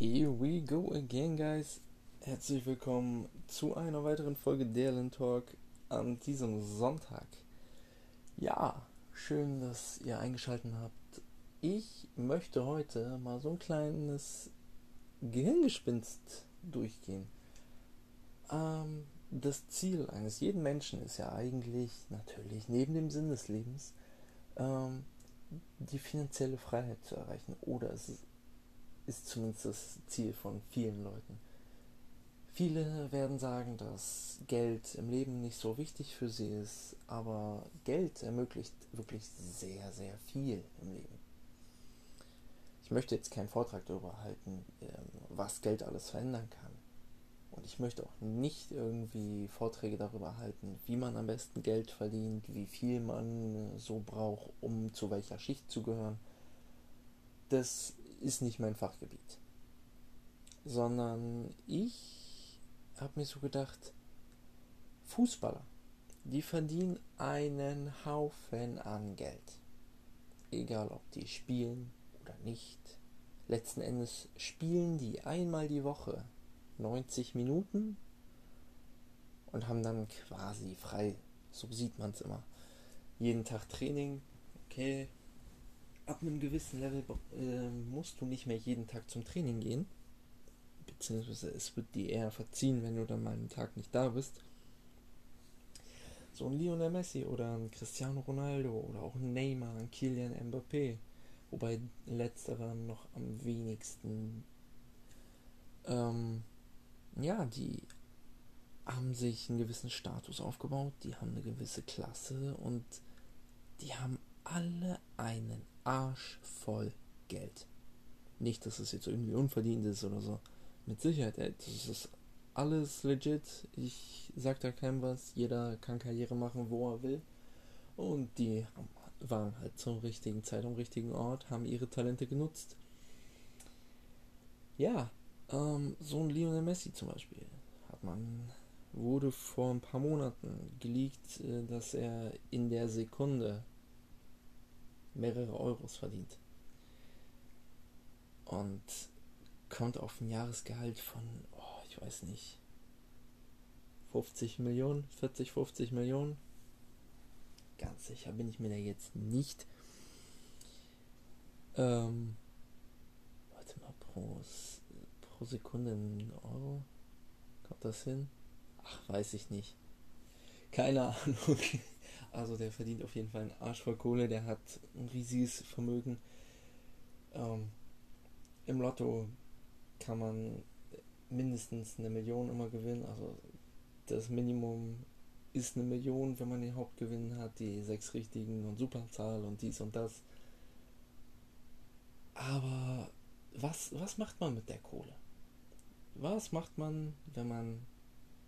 Here we go again, guys. Herzlich willkommen zu einer weiteren Folge Dalen Talk an diesem Sonntag. Ja, schön, dass ihr eingeschaltet habt. Ich möchte heute mal so ein kleines Gehirngespinst durchgehen. Ähm, das Ziel eines jeden Menschen ist ja eigentlich natürlich neben dem Sinn des Lebens ähm, die finanzielle Freiheit zu erreichen. Oder es ist ist zumindest das Ziel von vielen Leuten. Viele werden sagen, dass Geld im Leben nicht so wichtig für sie ist, aber Geld ermöglicht wirklich sehr, sehr viel im Leben. Ich möchte jetzt keinen Vortrag darüber halten, ähm, was Geld alles verändern kann. Und ich möchte auch nicht irgendwie Vorträge darüber halten, wie man am besten Geld verdient, wie viel man so braucht, um zu welcher Schicht zu gehören. Das ist nicht mein Fachgebiet. Sondern ich habe mir so gedacht, Fußballer, die verdienen einen Haufen an Geld. Egal ob die spielen oder nicht. Letzten Endes spielen die einmal die Woche 90 Minuten und haben dann quasi frei. So sieht man es immer. Jeden Tag Training, okay, ab einem gewissen Level äh, musst du nicht mehr jeden Tag zum Training gehen. Beziehungsweise es wird dir eher verziehen, wenn du dann mal einen Tag nicht da bist. So ein Lionel Messi oder ein Cristiano Ronaldo oder auch ein Neymar, ein Kylian Mbappé. Wobei letzterer noch am wenigsten. Ähm, ja, die haben sich einen gewissen Status aufgebaut, die haben eine gewisse Klasse und die haben alle einen Arsch voll Geld. Nicht, dass es jetzt irgendwie unverdient ist oder so. Mit Sicherheit, ey, das ist alles legit. Ich sag da keinem was. Jeder kann Karriere machen, wo er will. Und die waren halt zur richtigen Zeit am richtigen Ort, haben ihre Talente genutzt. Ja, ähm, so ein Lionel Messi zum Beispiel hat man wurde vor ein paar Monaten geleakt, äh, dass er in der Sekunde mehrere Euros verdient. Und kommt auf ein Jahresgehalt von, oh, ich weiß nicht, 50 Millionen, 40, 50 Millionen. Ganz sicher bin ich mir da jetzt nicht. Ähm, warte mal, pro, pro Sekunde ein Euro? Kommt das hin? Ach, weiß ich nicht. Keine Ahnung. Also der verdient auf jeden Fall einen Arsch voll Kohle, der hat ein riesiges Vermögen. Ähm, Im Lotto kann man mindestens eine Million immer gewinnen. Also das Minimum ist eine Million, wenn man den Hauptgewinn hat, die sechs richtigen und Superzahl und dies und das. Aber was, was macht man mit der Kohle? Was macht man, wenn man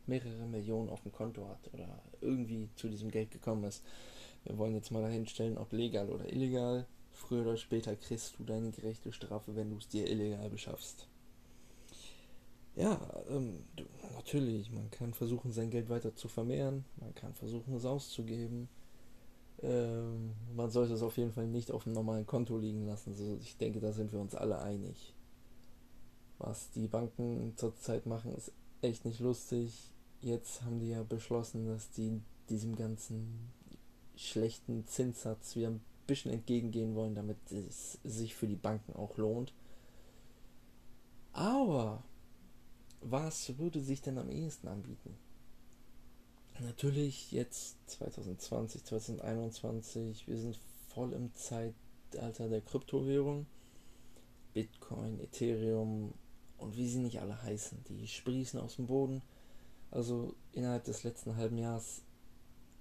mehrere Millionen auf dem Konto hat oder irgendwie zu diesem Geld gekommen ist. Wir wollen jetzt mal dahin stellen, ob legal oder illegal. Früher oder später kriegst du deine gerechte Strafe, wenn du es dir illegal beschaffst. Ja, ähm, natürlich, man kann versuchen, sein Geld weiter zu vermehren, man kann versuchen, es auszugeben. Ähm, man sollte es auf jeden Fall nicht auf einem normalen Konto liegen lassen. Also ich denke, da sind wir uns alle einig. Was die Banken zurzeit machen, ist echt nicht lustig jetzt haben die ja beschlossen, dass die diesem ganzen schlechten Zinssatz wieder ein bisschen entgegengehen wollen, damit es sich für die Banken auch lohnt. Aber was würde sich denn am ehesten anbieten? Natürlich jetzt 2020, 2021, wir sind voll im Zeitalter der Kryptowährung. Bitcoin, Ethereum und wie sie nicht alle heißen, die sprießen aus dem Boden. Also innerhalb des letzten halben Jahres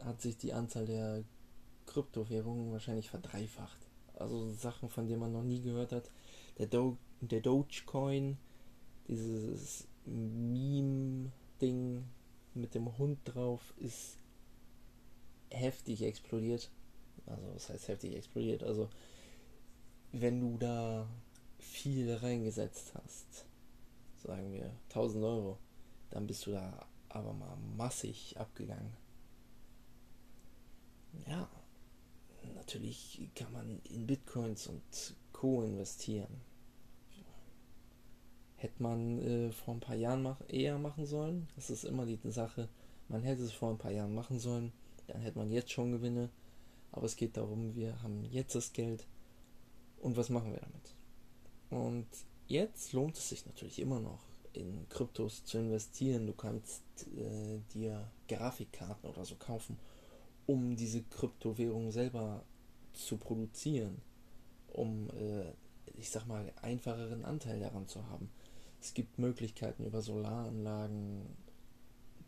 hat sich die Anzahl der Kryptowährungen wahrscheinlich verdreifacht. Also Sachen, von denen man noch nie gehört hat. Der, Do der Dogecoin, dieses Meme-Ding mit dem Hund drauf, ist heftig explodiert. Also was heißt heftig explodiert? Also wenn du da viel reingesetzt hast, sagen wir 1000 Euro, dann bist du da aber mal massig abgegangen. Ja, natürlich kann man in Bitcoins und Co. investieren. hätte man äh, vor ein paar Jahren mach, eher machen sollen. Das ist immer die Sache. Man hätte es vor ein paar Jahren machen sollen, dann hätte man jetzt schon Gewinne. Aber es geht darum, wir haben jetzt das Geld und was machen wir damit? Und jetzt lohnt es sich natürlich immer noch, in Kryptos zu investieren. Du kannst äh, dir Grafikkarten oder so kaufen, um diese Kryptowährung selber zu produzieren, um, äh, ich sag mal, einfacheren Anteil daran zu haben. Es gibt Möglichkeiten über Solaranlagen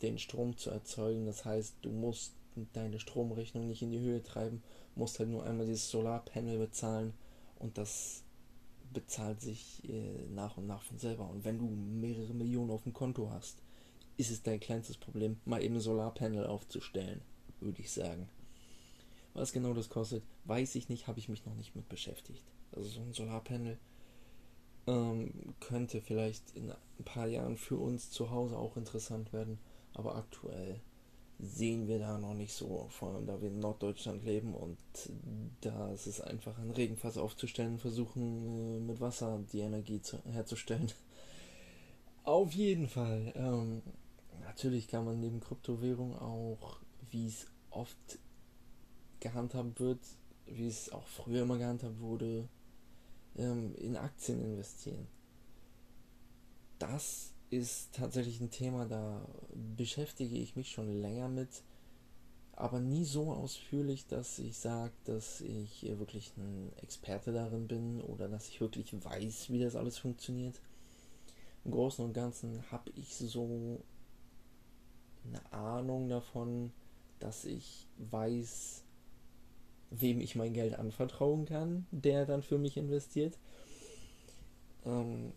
den Strom zu erzeugen. Das heißt, du musst deine Stromrechnung nicht in die Höhe treiben, musst halt nur einmal dieses Solarpanel bezahlen und das bezahlt sich äh, nach und nach von selber. Und wenn du mehrere Millionen auf dem Konto hast, ist es dein kleinstes Problem, mal eben ein Solarpanel aufzustellen, würde ich sagen. Was genau das kostet, weiß ich nicht, habe ich mich noch nicht mit beschäftigt. Also so ein Solarpanel ähm, könnte vielleicht in ein paar Jahren für uns zu Hause auch interessant werden, aber aktuell sehen wir da noch nicht so, vor allem da wir in Norddeutschland leben und da ist es einfach ein Regenfass aufzustellen, versuchen äh, mit Wasser die Energie zu, herzustellen. Auf jeden Fall. Ähm, natürlich kann man neben Kryptowährung auch, wie es oft gehandhabt wird, wie es auch früher immer gehandhabt wurde, ähm, in Aktien investieren. Das ist tatsächlich ein Thema, da beschäftige ich mich schon länger mit, aber nie so ausführlich, dass ich sage, dass ich wirklich ein Experte darin bin oder dass ich wirklich weiß, wie das alles funktioniert. Im Großen und Ganzen habe ich so eine Ahnung davon, dass ich weiß, wem ich mein Geld anvertrauen kann, der dann für mich investiert. Ähm,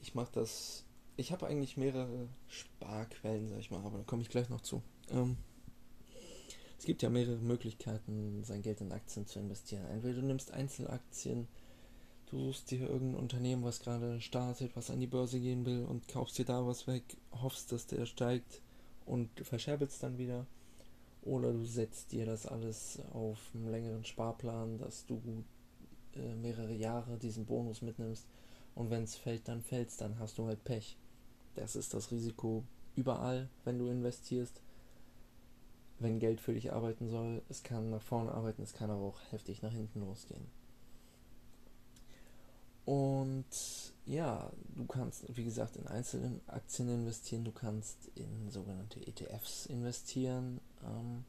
ich mache das ich habe eigentlich mehrere Sparquellen, sag ich mal, aber da komme ich gleich noch zu. Ähm, es gibt ja mehrere Möglichkeiten, sein Geld in Aktien zu investieren. Entweder du nimmst Einzelaktien, du suchst dir irgendein Unternehmen, was gerade startet, was an die Börse gehen will und kaufst dir da was weg, hoffst, dass der steigt und verscherbelst dann wieder. Oder du setzt dir das alles auf einen längeren Sparplan, dass du äh, mehrere Jahre diesen Bonus mitnimmst und wenn es fällt, dann fällt dann hast du halt Pech. Das ist das Risiko überall, wenn du investierst. Wenn Geld für dich arbeiten soll, es kann nach vorne arbeiten, es kann aber auch heftig nach hinten losgehen. Und ja, du kannst, wie gesagt, in einzelnen Aktien investieren, du kannst in sogenannte ETFs investieren, ähm,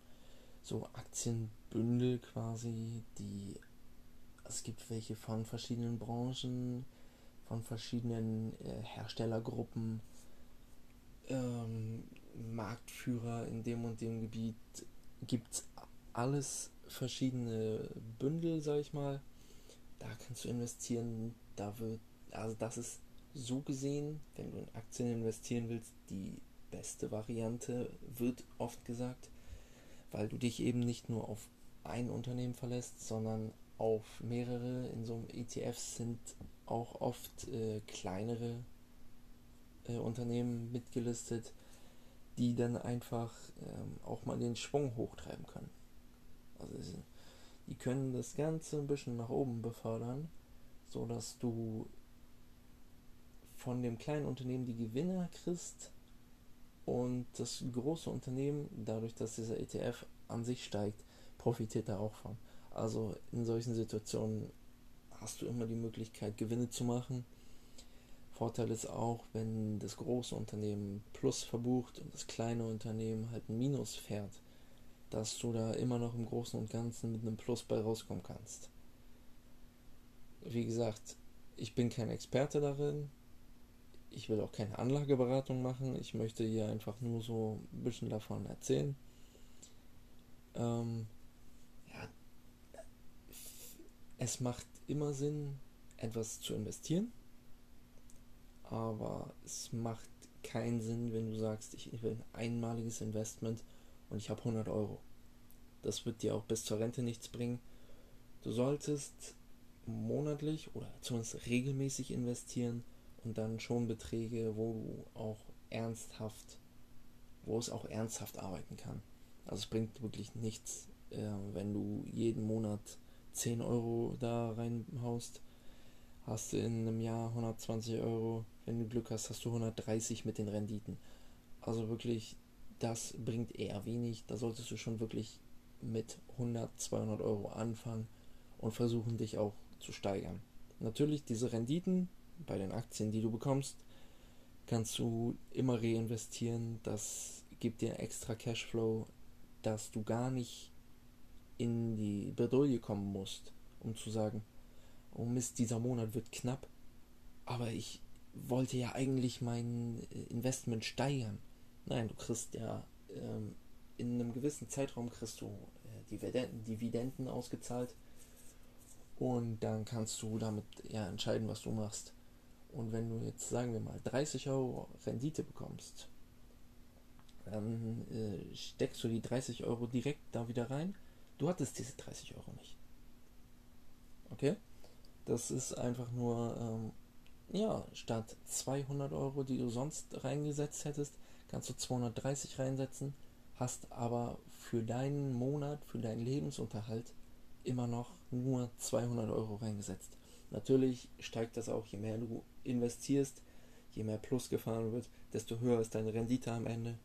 so Aktienbündel quasi, die es gibt welche von verschiedenen Branchen, von verschiedenen äh, Herstellergruppen, ähm, Marktführer in dem und dem Gebiet gibt es alles verschiedene Bündel, sag ich mal. Da kannst du investieren. Da wird, also das ist so gesehen, wenn du in Aktien investieren willst, die beste Variante, wird oft gesagt, weil du dich eben nicht nur auf ein Unternehmen verlässt, sondern auf mehrere. In so einem ETF sind auch oft äh, kleinere äh, Unternehmen mitgelistet, die dann einfach ähm, auch mal den Schwung hochtreiben können. Also die können das Ganze ein bisschen nach oben befördern, so dass du von dem kleinen Unternehmen die Gewinner kriegst und das große Unternehmen, dadurch, dass dieser ETF an sich steigt, profitiert da auch von. Also in solchen Situationen hast du immer die Möglichkeit, Gewinne zu machen Vorteil ist auch, wenn das große Unternehmen Plus verbucht und das kleine Unternehmen halt ein Minus fährt, dass du da immer noch im Großen und Ganzen mit einem Plus bei rauskommen kannst. Wie gesagt, ich bin kein Experte darin. Ich will auch keine Anlageberatung machen. Ich möchte hier einfach nur so ein bisschen davon erzählen. Ähm, ja, es macht immer Sinn, etwas zu investieren aber es macht keinen Sinn, wenn du sagst, ich will ein einmaliges Investment und ich habe 100 Euro. Das wird dir auch bis zur Rente nichts bringen. Du solltest monatlich oder zumindest regelmäßig investieren und dann schon Beträge, wo du auch ernsthaft, wo es auch ernsthaft arbeiten kann. Also es bringt wirklich nichts, äh, wenn du jeden Monat 10 Euro da reinhaust hast du in einem Jahr 120 Euro. Wenn du Glück hast, hast du 130 mit den Renditen. Also wirklich, das bringt eher wenig. Da solltest du schon wirklich mit 100, 200 Euro anfangen und versuchen, dich auch zu steigern. Natürlich, diese Renditen bei den Aktien, die du bekommst, kannst du immer reinvestieren. Das gibt dir extra Cashflow, dass du gar nicht in die Bredouille kommen musst, um zu sagen, oh Mist, dieser Monat wird knapp, aber ich wollte ja eigentlich mein Investment steigern. Nein, du kriegst ja ähm, in einem gewissen Zeitraum kriegst du äh, Dividenden, Dividenden ausgezahlt und dann kannst du damit ja entscheiden, was du machst. Und wenn du jetzt, sagen wir mal, 30 Euro Rendite bekommst, dann äh, steckst du die 30 Euro direkt da wieder rein. Du hattest diese 30 Euro nicht. Okay? Das ist einfach nur, ähm, ja, statt 200 Euro, die du sonst reingesetzt hättest, kannst du 230 reinsetzen, hast aber für deinen Monat, für deinen Lebensunterhalt immer noch nur 200 Euro reingesetzt. Natürlich steigt das auch, je mehr du investierst, je mehr Plus gefahren wird, desto höher ist deine Rendite am Ende.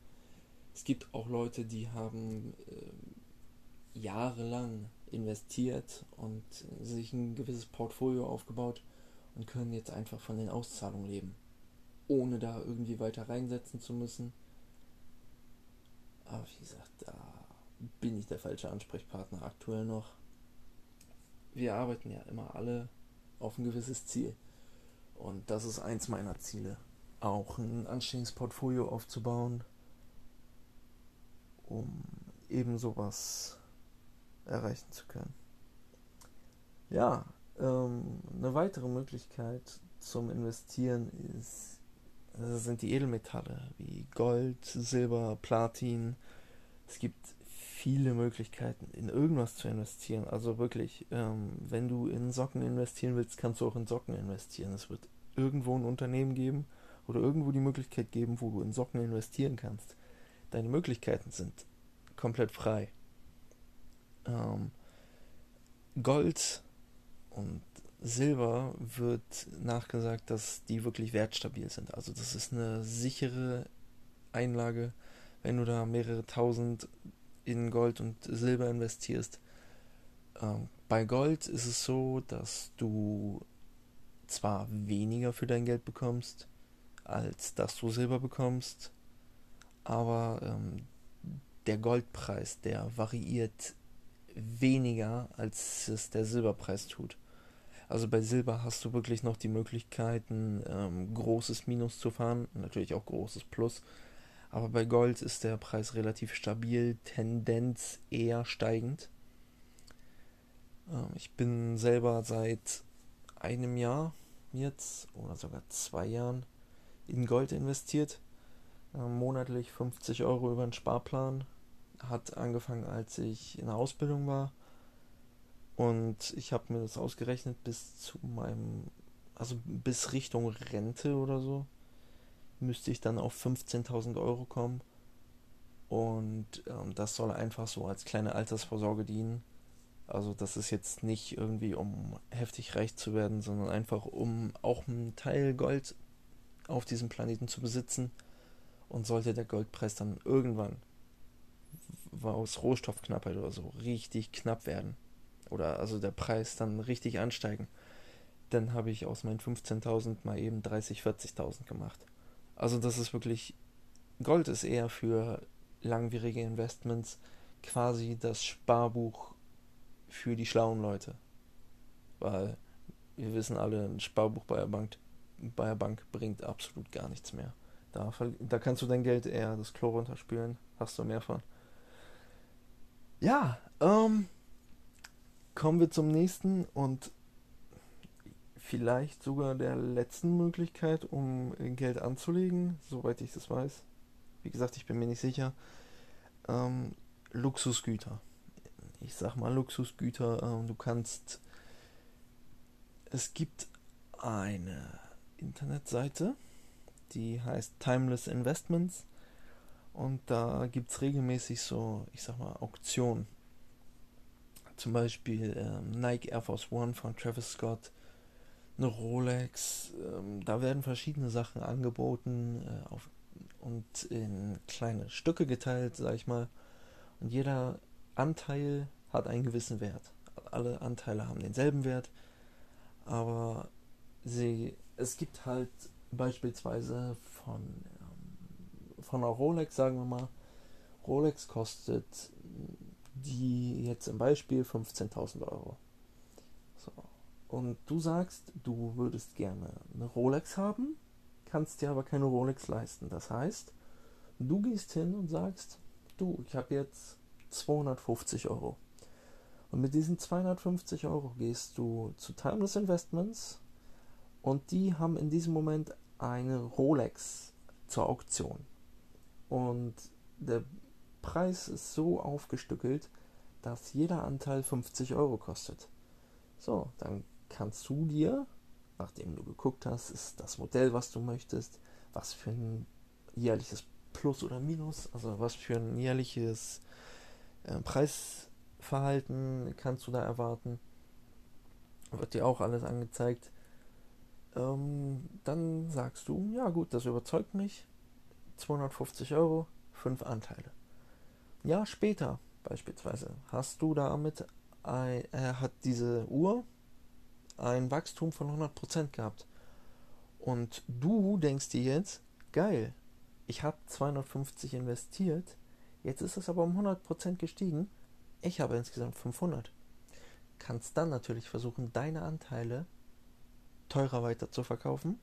Es gibt auch Leute, die haben äh, jahrelang investiert und sich ein gewisses Portfolio aufgebaut und können jetzt einfach von den Auszahlungen leben, ohne da irgendwie weiter reinsetzen zu müssen. Aber wie gesagt, da bin ich der falsche Ansprechpartner aktuell noch. Wir arbeiten ja immer alle auf ein gewisses Ziel. Und das ist eins meiner Ziele. Auch ein anständiges Portfolio aufzubauen, um eben sowas erreichen zu können. Ja, ähm, eine weitere Möglichkeit zum Investieren ist, äh, sind die Edelmetalle wie Gold, Silber, Platin. Es gibt viele Möglichkeiten, in irgendwas zu investieren. Also wirklich, ähm, wenn du in Socken investieren willst, kannst du auch in Socken investieren. Es wird irgendwo ein Unternehmen geben oder irgendwo die Möglichkeit geben, wo du in Socken investieren kannst. Deine Möglichkeiten sind komplett frei. Ähm, Gold und Silber wird nachgesagt, dass die wirklich wertstabil sind. Also das ist eine sichere Einlage, wenn du da mehrere tausend in Gold und Silber investierst. Ähm, bei Gold ist es so, dass du zwar weniger für dein Geld bekommst, als dass du Silber bekommst, aber ähm, der Goldpreis, der variiert weniger, als es der Silberpreis tut. Also bei Silber hast du wirklich noch die Möglichkeiten, ähm, großes Minus zu fahren, natürlich auch großes Plus. Aber bei Gold ist der Preis relativ stabil, Tendenz eher steigend. Ähm, ich bin selber seit einem Jahr jetzt oder sogar zwei Jahren in Gold investiert. Ähm, monatlich 50 Euro über einen Sparplan. Hat angefangen, als ich in der Ausbildung war. Und ich habe mir das ausgerechnet bis zu meinem, also bis Richtung Rente oder so müsste ich dann auf 15.000 Euro kommen. Und ähm, das soll einfach so als kleine Altersvorsorge dienen. Also das ist jetzt nicht irgendwie, um heftig reich zu werden, sondern einfach, um auch einen Teil Gold auf diesem Planeten zu besitzen. Und sollte der Goldpreis dann irgendwann aus Rohstoffknappheit oder so richtig knapp werden, oder also der Preis dann richtig ansteigen, dann habe ich aus meinen 15.000 mal eben 30.000, 40.000 gemacht. Also das ist wirklich, Gold ist eher für langwierige Investments quasi das Sparbuch für die schlauen Leute. Weil wir wissen alle, ein Sparbuch bei der Bank, bei der Bank bringt absolut gar nichts mehr. Da, da kannst du dein Geld eher das Klo runterspülen, hast du mehr von. Ja, ähm, kommen wir zum nächsten und vielleicht sogar der letzten Möglichkeit, um Geld anzulegen, soweit ich das weiß. Wie gesagt, ich bin mir nicht sicher. Ähm, Luxusgüter. Ich sag mal Luxusgüter. Ähm, du kannst. Es gibt eine Internetseite, die heißt Timeless Investments. Und da gibt es regelmäßig so, ich sag mal, Auktionen. Zum Beispiel ähm, Nike Air Force One von Travis Scott eine Rolex. Ähm, da werden verschiedene Sachen angeboten äh, auf, und in kleine Stücke geteilt, sag ich mal. Und jeder Anteil hat einen gewissen Wert. Alle Anteile haben denselben Wert, aber sie, es gibt halt beispielsweise von, von einer Rolex, sagen wir mal, Rolex kostet die jetzt im Beispiel 15.000 Euro. So. Und du sagst, du würdest gerne eine Rolex haben, kannst dir aber keine Rolex leisten. Das heißt, du gehst hin und sagst, du, ich habe jetzt 250 Euro. Und mit diesen 250 Euro gehst du zu Timeless Investments und die haben in diesem Moment eine Rolex zur Auktion. Und der Preis ist so aufgestückelt, dass jeder Anteil 50 Euro kostet. So, dann kannst du dir, nachdem du geguckt hast, ist das Modell, was du möchtest, was für ein jährliches Plus oder Minus, also was für ein jährliches äh, Preisverhalten kannst du da erwarten. Wird dir auch alles angezeigt. Ähm, dann sagst du, ja gut, das überzeugt mich. 250 Euro, 5 Anteile. Ja, später beispielsweise hast du damit, ein, äh, hat diese Uhr ein Wachstum von 100% gehabt. Und du denkst dir jetzt, geil, ich habe 250 investiert, jetzt ist es aber um 100% gestiegen, ich habe insgesamt 500. Kannst dann natürlich versuchen, deine Anteile teurer weiter zu verkaufen,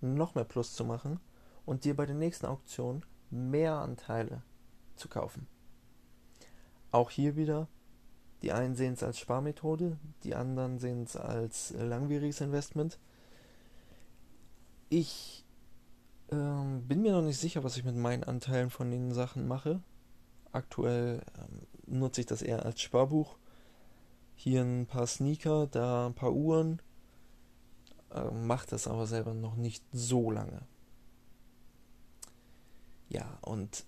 noch mehr Plus zu machen und dir bei der nächsten Auktion mehr Anteile zu kaufen. Auch hier wieder, die einen sehen es als Sparmethode, die anderen sehen es als langwieriges Investment. Ich ähm, bin mir noch nicht sicher, was ich mit meinen Anteilen von den Sachen mache. Aktuell ähm, nutze ich das eher als Sparbuch. Hier ein paar Sneaker, da ein paar Uhren. Ähm, macht das aber selber noch nicht so lange. Ja, und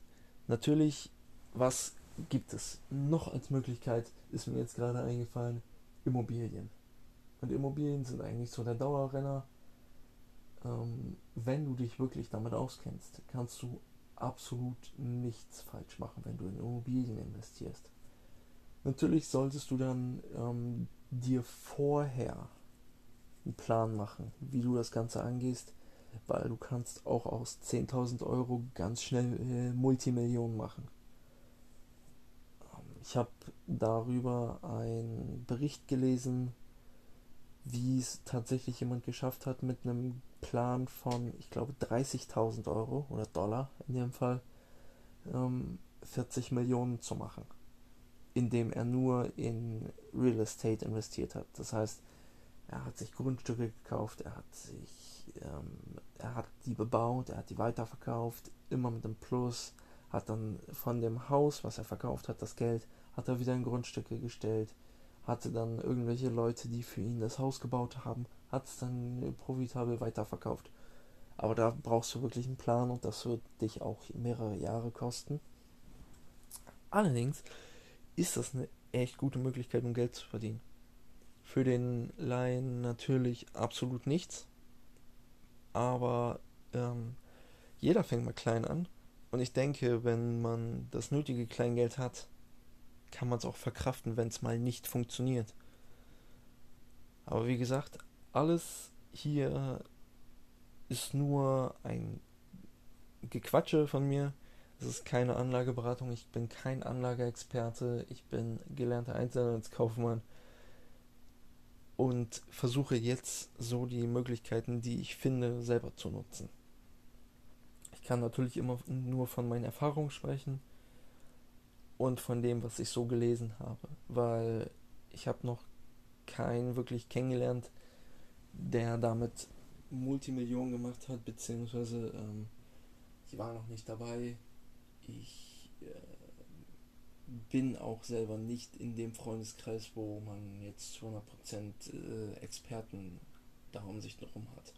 natürlich, was gibt es noch als Möglichkeit, ist mir jetzt gerade eingefallen, Immobilien. Und Immobilien sind eigentlich so der Dauerrenner. Ähm, wenn du dich wirklich damit auskennst, kannst du absolut nichts falsch machen, wenn du in Immobilien investierst. Natürlich solltest du dann ähm, dir vorher einen Plan machen, wie du das Ganze angehst, weil du kannst auch aus 10.000 Euro ganz schnell äh, Multimillionen machen. Ich habe darüber einen Bericht gelesen, wie es tatsächlich jemand geschafft hat, mit einem Plan von, ich glaube, 30.000 Euro oder Dollar in dem Fall, ähm, 40 Millionen zu machen, indem er nur in Real Estate investiert hat. Das heißt, er hat sich Grundstücke gekauft, er hat sich, ähm, er hat die bebaut, er hat die weiterverkauft, immer mit einem Plus hat dann von dem Haus, was er verkauft hat, das Geld, hat er wieder in Grundstücke gestellt, hatte dann irgendwelche Leute, die für ihn das Haus gebaut haben, hat es dann profitabel weiterverkauft. Aber da brauchst du wirklich einen Plan und das wird dich auch mehrere Jahre kosten. Allerdings ist das eine echt gute Möglichkeit, um Geld zu verdienen. Für den Laien natürlich absolut nichts, aber ähm, jeder fängt mal klein an und ich denke, wenn man das nötige Kleingeld hat, kann man es auch verkraften, wenn es mal nicht funktioniert. Aber wie gesagt, alles hier ist nur ein Gequatsche von mir. Es ist keine Anlageberatung. Ich bin kein Anlageexperte. Ich bin gelernter Einzelhandelskaufmann und versuche jetzt so die Möglichkeiten, die ich finde, selber zu nutzen kann natürlich immer nur von meinen Erfahrungen sprechen und von dem, was ich so gelesen habe, weil ich habe noch keinen wirklich kennengelernt, der damit Multimillionen gemacht hat, beziehungsweise ähm, ich war noch nicht dabei. Ich äh, bin auch selber nicht in dem Freundeskreis, wo man jetzt 100% äh, Experten darum sich darum hat.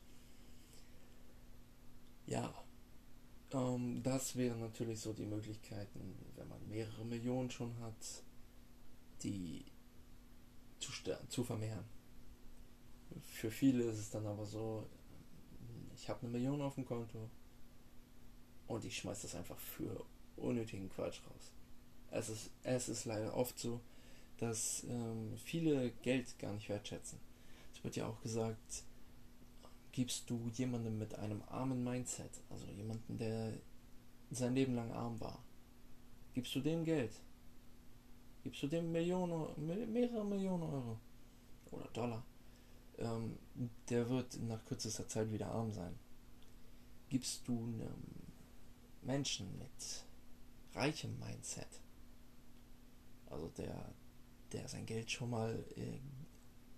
Ja, ähm, das wären natürlich so die Möglichkeiten, wenn man mehrere Millionen schon hat, die zu, zu vermehren. Für viele ist es dann aber so, ich habe eine Million auf dem Konto und ich schmeiß das einfach für unnötigen Quatsch raus. Es ist, es ist leider oft so, dass ähm, viele Geld gar nicht wertschätzen. Es wird ja auch gesagt, gibst du jemandem mit einem armen Mindset, also jemanden, der sein Leben lang arm war, gibst du dem Geld, gibst du dem Millionen, mehrere Millionen Euro oder Dollar, ähm, der wird nach kürzester Zeit wieder arm sein. Gibst du einem Menschen mit reichem Mindset, also der, der sein Geld schon mal äh,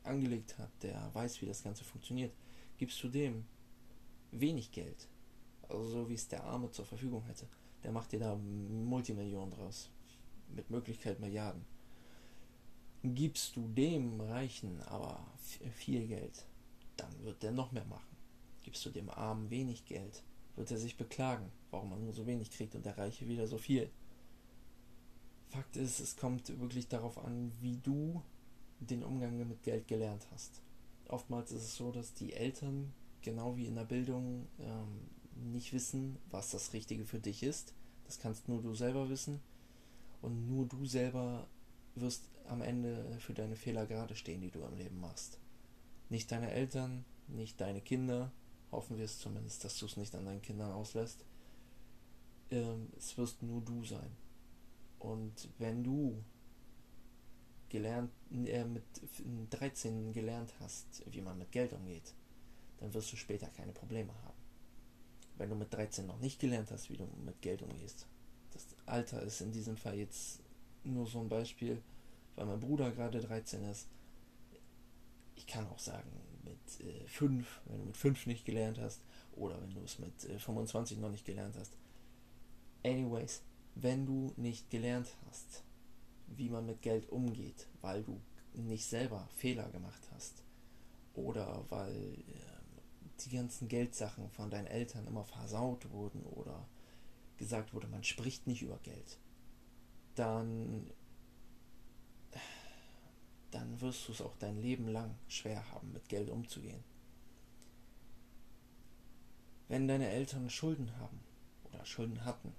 angelegt hat, der weiß, wie das Ganze funktioniert, gibst du dem wenig Geld, also so wie es der Arme zur Verfügung hätte, der macht dir da Multimillionen draus, mit Möglichkeit Milliarden. Gibst du dem Reichen aber viel Geld, dann wird der noch mehr machen. Gibst du dem Armen wenig Geld, wird er sich beklagen, warum er nur so wenig kriegt und der Reiche wieder so viel. Fakt ist, es kommt wirklich darauf an, wie du den Umgang mit Geld gelernt hast. Oftmals ist es so, dass die Eltern, genau wie in der Bildung, ähm, nicht wissen, was das Richtige für dich ist. Das kannst nur du selber wissen. Und nur du selber wirst am Ende für deine Fehler gerade stehen, die du im Leben machst. Nicht deine Eltern, nicht deine Kinder, hoffen wir es zumindest, dass du es nicht an deinen Kindern auslässt. Ähm, es wirst nur du sein. Und wenn du gelernt, äh, mit 13 gelernt hast, wie man mit Geld umgeht, dann wirst du später keine Probleme haben. Wenn du mit 13 noch nicht gelernt hast, wie du mit Geld umgehst, das Alter ist in diesem Fall jetzt nur so ein Beispiel, weil mein Bruder gerade 13 ist. Ich kann auch sagen, mit äh, 5, wenn du mit 5 nicht gelernt hast, oder wenn du es mit äh, 25 noch nicht gelernt hast. Anyways, wenn du nicht gelernt hast, wie man mit Geld umgeht, weil du nicht selber Fehler gemacht hast, oder weil äh, die ganzen Geldsachen von deinen Eltern immer versaut wurden oder gesagt wurde, man spricht nicht über Geld, dann dann wirst du es auch dein Leben lang schwer haben, mit Geld umzugehen. Wenn deine Eltern Schulden haben oder Schulden hatten,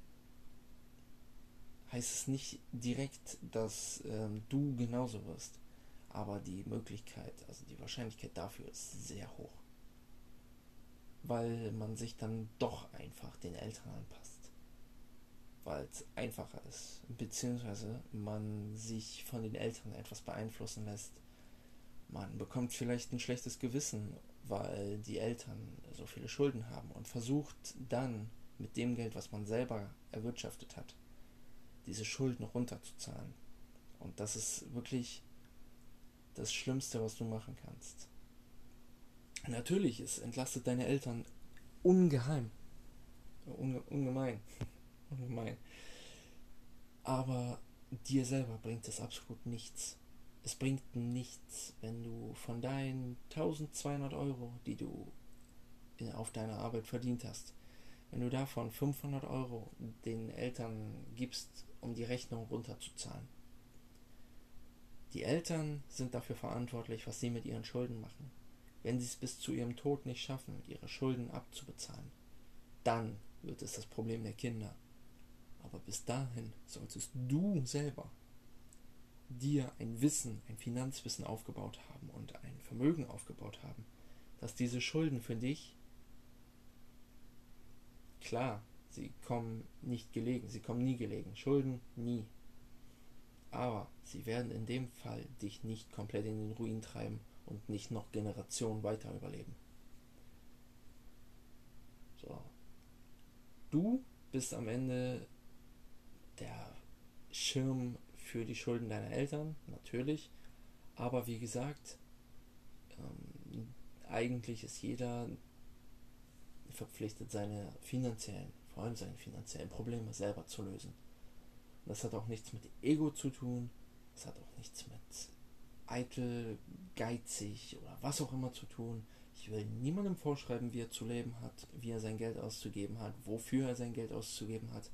heißt es nicht direkt, dass ähm, du genauso wirst. Aber die Möglichkeit, also die Wahrscheinlichkeit dafür ist sehr hoch. Weil man sich dann doch einfach den Eltern anpasst weil es einfacher ist, beziehungsweise man sich von den Eltern etwas beeinflussen lässt. Man bekommt vielleicht ein schlechtes Gewissen, weil die Eltern so viele Schulden haben und versucht dann mit dem Geld, was man selber erwirtschaftet hat, diese Schulden runterzuzahlen. Und das ist wirklich das Schlimmste, was du machen kannst. Natürlich, es entlastet deine Eltern ungeheim. Unge ungemein ungemein. Aber dir selber bringt es absolut nichts. Es bringt nichts, wenn du von deinen 1200 Euro, die du auf deiner Arbeit verdient hast, wenn du davon 500 Euro den Eltern gibst, um die Rechnung runterzuzahlen. Die Eltern sind dafür verantwortlich, was sie mit ihren Schulden machen. Wenn sie es bis zu ihrem Tod nicht schaffen, ihre Schulden abzubezahlen, dann wird es das Problem der Kinder. Aber bis dahin solltest du selber dir ein Wissen, ein Finanzwissen aufgebaut haben und ein Vermögen aufgebaut haben, dass diese Schulden für dich, klar, sie kommen nicht gelegen, sie kommen nie gelegen, Schulden nie. Aber sie werden in dem Fall dich nicht komplett in den Ruin treiben und nicht noch Generationen weiter überleben. So. Du bist am Ende der Schirm für die Schulden deiner Eltern, natürlich. Aber wie gesagt, ähm, eigentlich ist jeder verpflichtet, seine finanziellen, vor allem seine finanziellen Probleme selber zu lösen. Und das hat auch nichts mit Ego zu tun, das hat auch nichts mit eitel, geizig oder was auch immer zu tun. Ich will niemandem vorschreiben, wie er zu leben hat, wie er sein Geld auszugeben hat, wofür er sein Geld auszugeben hat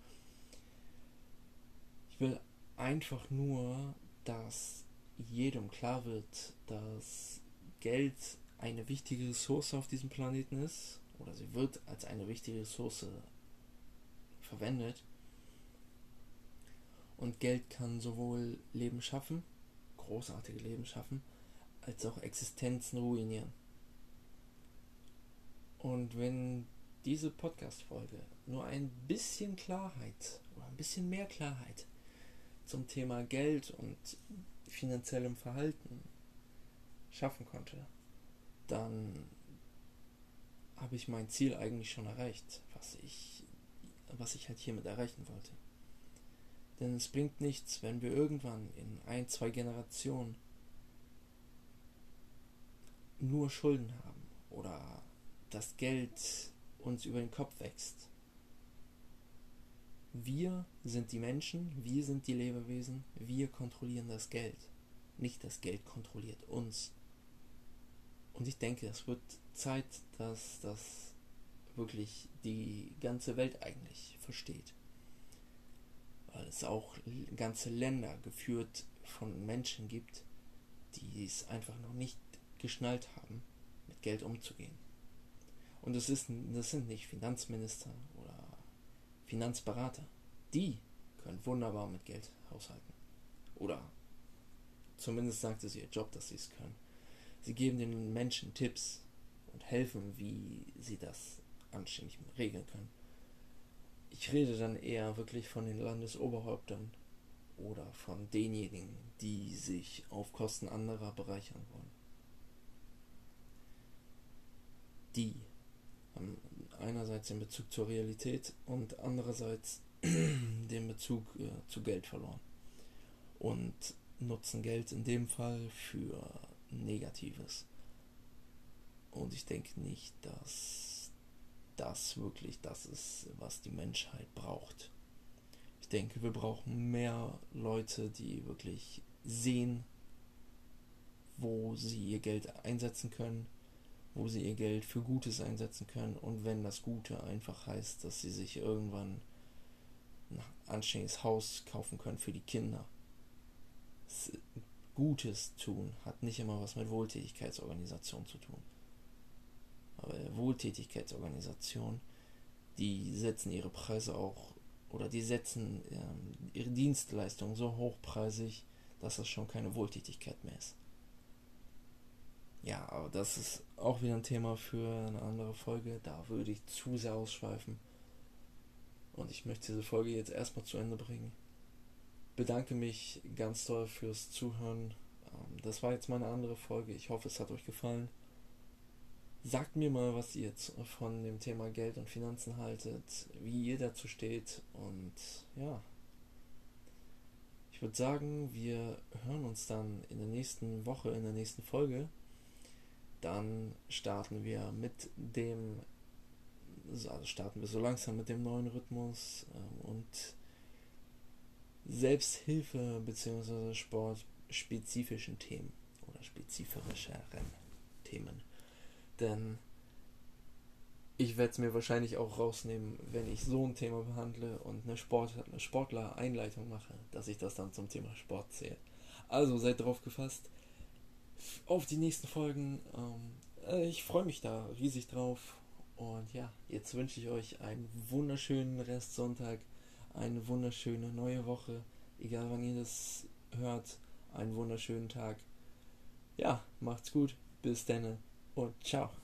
will einfach nur, dass jedem klar wird, dass Geld eine wichtige Ressource auf diesem Planeten ist, oder sie wird als eine wichtige Ressource verwendet. Und Geld kann sowohl Leben schaffen, großartige Leben schaffen, als auch Existenzen ruinieren. Und wenn diese Podcast-Folge nur ein bisschen Klarheit oder ein bisschen mehr Klarheit zum Thema Geld und finanziellem Verhalten schaffen konnte, dann habe ich mein Ziel eigentlich schon erreicht, was ich, was ich halt hiermit erreichen wollte. Denn es bringt nichts, wenn wir irgendwann in ein, zwei Generationen nur Schulden haben oder das Geld uns über den Kopf wächst. Wir sind die Menschen, wir sind die Lebewesen, wir kontrollieren das Geld. Nicht das Geld kontrolliert uns. Und ich denke, es wird Zeit, dass das wirklich die ganze Welt eigentlich versteht. Weil es auch ganze Länder geführt von Menschen gibt, die es einfach noch nicht geschnallt haben, mit Geld umzugehen. Und das, ist, das sind nicht Finanzminister oder Finanzberater. Die können wunderbar mit Geld haushalten. Oder zumindest sagt es ihr Job, dass sie es können. Sie geben den Menschen Tipps und helfen, wie sie das anständig regeln können. Ich rede dann eher wirklich von den Landesoberhäuptern oder von denjenigen, die sich auf Kosten anderer bereichern wollen. Die haben einerseits den Bezug zur Realität und andererseits den Bezug äh, zu Geld verloren und nutzen Geld in dem Fall für Negatives. Und ich denke nicht, dass das wirklich das ist, was die Menschheit braucht. Ich denke, wir brauchen mehr Leute, die wirklich sehen, wo sie ihr Geld einsetzen können wo sie ihr Geld für Gutes einsetzen können und wenn das Gute einfach heißt, dass sie sich irgendwann ein anständiges Haus kaufen können für die Kinder. Gutes tun hat nicht immer was mit Wohltätigkeitsorganisation zu tun. Aber Wohltätigkeitsorganisationen, die setzen ihre Preise auch oder die setzen ähm, ihre Dienstleistungen so hochpreisig, dass das schon keine Wohltätigkeit mehr ist. Ja, aber das ist auch wieder ein Thema für eine andere Folge. Da würde ich zu sehr ausschweifen. Und ich möchte diese Folge jetzt erstmal zu Ende bringen. Bedanke mich ganz doll fürs Zuhören. Ähm, das war jetzt mal eine andere Folge. Ich hoffe, es hat euch gefallen. Sagt mir mal, was ihr von dem Thema Geld und Finanzen haltet, wie ihr dazu steht und ja. Ich würde sagen, wir hören uns dann in der nächsten Woche, in der nächsten Folge dann starten wir mit dem, also starten wir so langsam mit dem neuen Rhythmus ähm, und Selbsthilfe bzw. sportspezifischen Themen oder spezifischeren Themen. Denn ich werde es mir wahrscheinlich auch rausnehmen, wenn ich so ein Thema behandle und eine, Sport, eine Sportler-Einleitung mache, dass ich das dann zum Thema Sport sehe. Also seid drauf gefasst auf die nächsten Folgen. Ähm, äh, ich freue mich da riesig drauf. Und ja, jetzt wünsche ich euch einen wunderschönen Restsonntag, eine wunderschöne neue Woche, egal wann ihr das hört, einen wunderschönen Tag. Ja, macht's gut, bis dann und ciao.